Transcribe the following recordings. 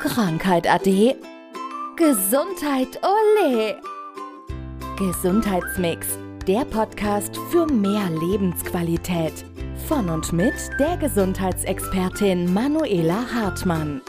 Krankheit ade. Gesundheit ole. Gesundheitsmix, der Podcast für mehr Lebensqualität. Von und mit der Gesundheitsexpertin Manuela Hartmann.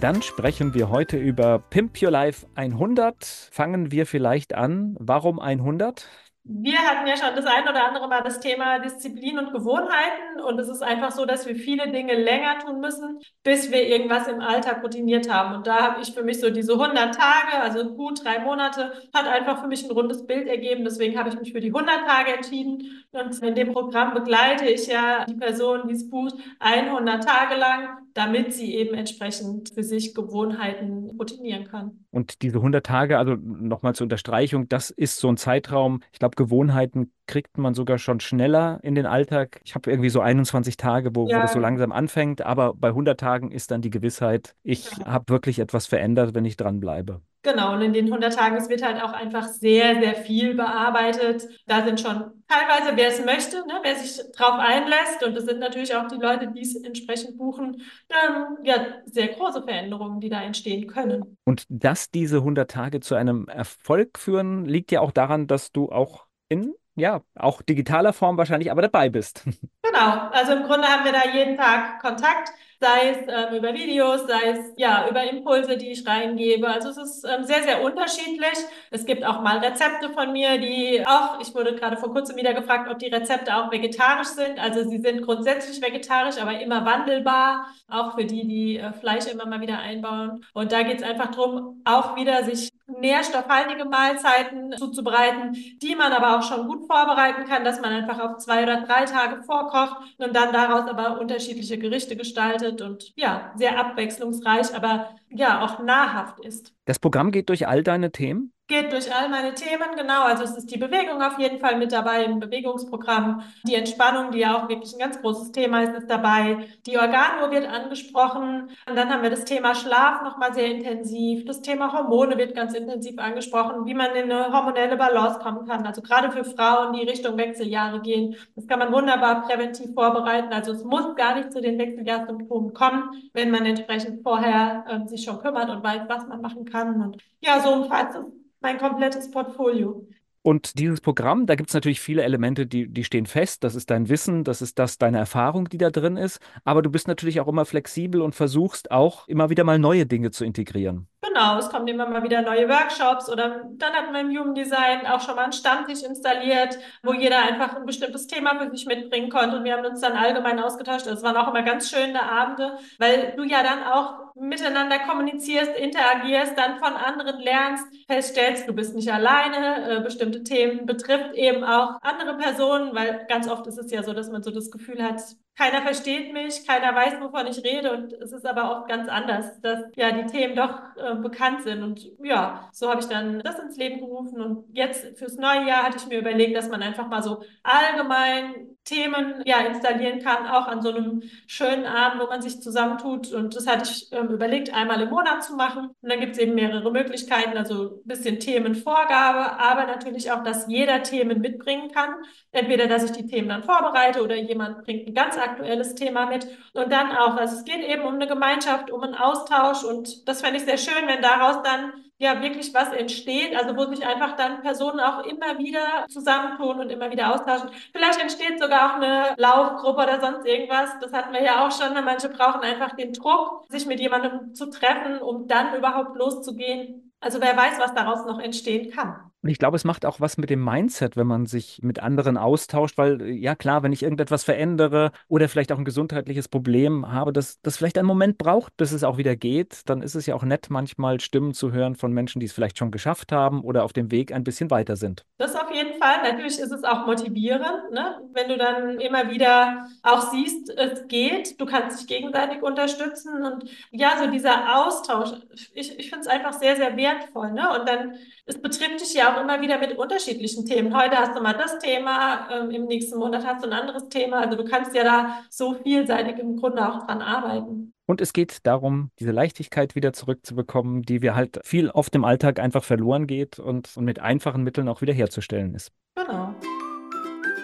Dann sprechen wir heute über Pimp Your Life 100. Fangen wir vielleicht an. Warum 100? Wir hatten ja schon das ein oder andere Mal das Thema Disziplin und Gewohnheiten und es ist einfach so, dass wir viele Dinge länger tun müssen, bis wir irgendwas im Alltag routiniert haben. Und da habe ich für mich so diese 100 Tage, also gut drei Monate, hat einfach für mich ein rundes Bild ergeben. Deswegen habe ich mich für die 100 Tage entschieden. Und in dem Programm begleite ich ja die Person, die es bucht, 100 Tage lang damit sie eben entsprechend für sich Gewohnheiten routinieren kann. Und diese 100 Tage, also nochmal zur Unterstreichung, das ist so ein Zeitraum, ich glaube, Gewohnheiten kriegt man sogar schon schneller in den Alltag. Ich habe irgendwie so 21 Tage, wo, ja. wo das so langsam anfängt, aber bei 100 Tagen ist dann die Gewissheit, ich ja. habe wirklich etwas verändert, wenn ich dranbleibe. Genau, und in den 100 Tagen, es wird halt auch einfach sehr, sehr viel bearbeitet. Da sind schon teilweise, wer es möchte, ne, wer sich darauf einlässt, und das sind natürlich auch die Leute, die es entsprechend buchen, ähm, ja, sehr große Veränderungen, die da entstehen können. Und dass diese 100 Tage zu einem Erfolg führen, liegt ja auch daran, dass du auch in ja, auch digitaler Form wahrscheinlich, aber dabei bist. Genau, also im Grunde haben wir da jeden Tag Kontakt sei es ähm, über Videos, sei es ja über Impulse, die ich reingebe. Also es ist ähm, sehr, sehr unterschiedlich. Es gibt auch mal Rezepte von mir, die auch, ich wurde gerade vor kurzem wieder gefragt, ob die Rezepte auch vegetarisch sind. Also sie sind grundsätzlich vegetarisch, aber immer wandelbar, auch für die, die äh, Fleisch immer mal wieder einbauen. Und da geht es einfach darum, auch wieder sich nährstoffhaltige Mahlzeiten zuzubereiten, die man aber auch schon gut vorbereiten kann, dass man einfach auf zwei oder drei Tage vorkocht und dann daraus aber unterschiedliche Gerichte gestaltet gestaltet und ja, sehr abwechslungsreich, aber ja, auch nahrhaft ist. Das Programm geht durch all deine Themen? Geht durch all meine Themen, genau. Also es ist die Bewegung auf jeden Fall mit dabei im Bewegungsprogramm. Die Entspannung, die ja auch wirklich ein ganz großes Thema ist, ist dabei. Die Organuhr wird angesprochen. Und dann haben wir das Thema Schlaf nochmal sehr intensiv. Das Thema Hormone wird ganz intensiv angesprochen, wie man in eine hormonelle Balance kommen kann. Also gerade für Frauen, die Richtung Wechseljahre gehen. Das kann man wunderbar präventiv vorbereiten. Also es muss gar nicht zu den Wechseljahrssymptomen kommen, wenn man entsprechend vorher äh, sich schon kümmert und weiß, was man machen kann. Und ja, so umfasst es mein komplettes Portfolio. Und dieses Programm, da gibt es natürlich viele Elemente, die, die stehen fest. Das ist dein Wissen, das ist das, deine Erfahrung, die da drin ist. Aber du bist natürlich auch immer flexibel und versuchst auch immer wieder mal neue Dinge zu integrieren. Genau, es kommen immer mal wieder neue Workshops oder dann hatten wir im Jugenddesign auch schon mal einen Stammtisch installiert, wo jeder einfach ein bestimmtes Thema für sich mitbringen konnte und wir haben uns dann allgemein ausgetauscht. Das waren auch immer ganz schöne Abende, weil du ja dann auch miteinander kommunizierst, interagierst, dann von anderen lernst, feststellst, du bist nicht alleine, äh, bestimmte Themen betrifft eben auch andere Personen, weil ganz oft ist es ja so, dass man so das Gefühl hat, keiner versteht mich, keiner weiß, wovon ich rede und es ist aber oft ganz anders, dass ja die Themen doch äh, bekannt sind und ja, so habe ich dann das ins Leben gerufen und jetzt fürs neue Jahr hatte ich mir überlegt, dass man einfach mal so allgemein Themen ja installieren kann, auch an so einem schönen Abend, wo man sich zusammentut. Und das hatte ich ähm, überlegt, einmal im Monat zu machen. Und dann gibt es eben mehrere Möglichkeiten, also ein bisschen Themenvorgabe, aber natürlich auch, dass jeder Themen mitbringen kann. Entweder, dass ich die Themen dann vorbereite oder jemand bringt ein ganz aktuelles Thema mit. Und dann auch, also es geht eben um eine Gemeinschaft, um einen Austausch. Und das fände ich sehr schön, wenn daraus dann ja wirklich was entsteht, also wo sich einfach dann Personen auch immer wieder zusammentun und immer wieder austauschen. Vielleicht entsteht sogar auch eine Laufgruppe oder sonst irgendwas. Das hatten wir ja auch schon. Manche brauchen einfach den Druck, sich mit jemandem zu treffen, um dann überhaupt loszugehen. Also wer weiß, was daraus noch entstehen kann. Und ich glaube, es macht auch was mit dem Mindset, wenn man sich mit anderen austauscht, weil ja klar, wenn ich irgendetwas verändere oder vielleicht auch ein gesundheitliches Problem habe, das, das vielleicht einen Moment braucht, bis es auch wieder geht, dann ist es ja auch nett, manchmal Stimmen zu hören von Menschen, die es vielleicht schon geschafft haben oder auf dem Weg ein bisschen weiter sind. Das auf jeden Fall. Natürlich ist es auch motivierend, ne? wenn du dann immer wieder auch siehst, es geht, du kannst dich gegenseitig unterstützen und ja, so dieser Austausch, ich, ich finde es einfach sehr, sehr wertvoll. Ne? Und dann, es betrifft dich ja auch immer wieder mit unterschiedlichen Themen. Heute hast du mal das Thema, ähm, im nächsten Monat hast du ein anderes Thema. Also du kannst ja da so vielseitig im Grunde auch dran arbeiten. Und es geht darum, diese Leichtigkeit wieder zurückzubekommen, die wir halt viel oft im Alltag einfach verloren geht und, und mit einfachen Mitteln auch wiederherzustellen ist. Genau.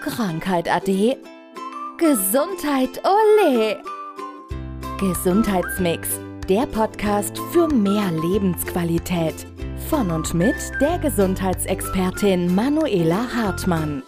Krankheit ade. Gesundheit ole. Gesundheitsmix Der Podcast für mehr Lebensqualität. Von und mit der Gesundheitsexpertin Manuela Hartmann.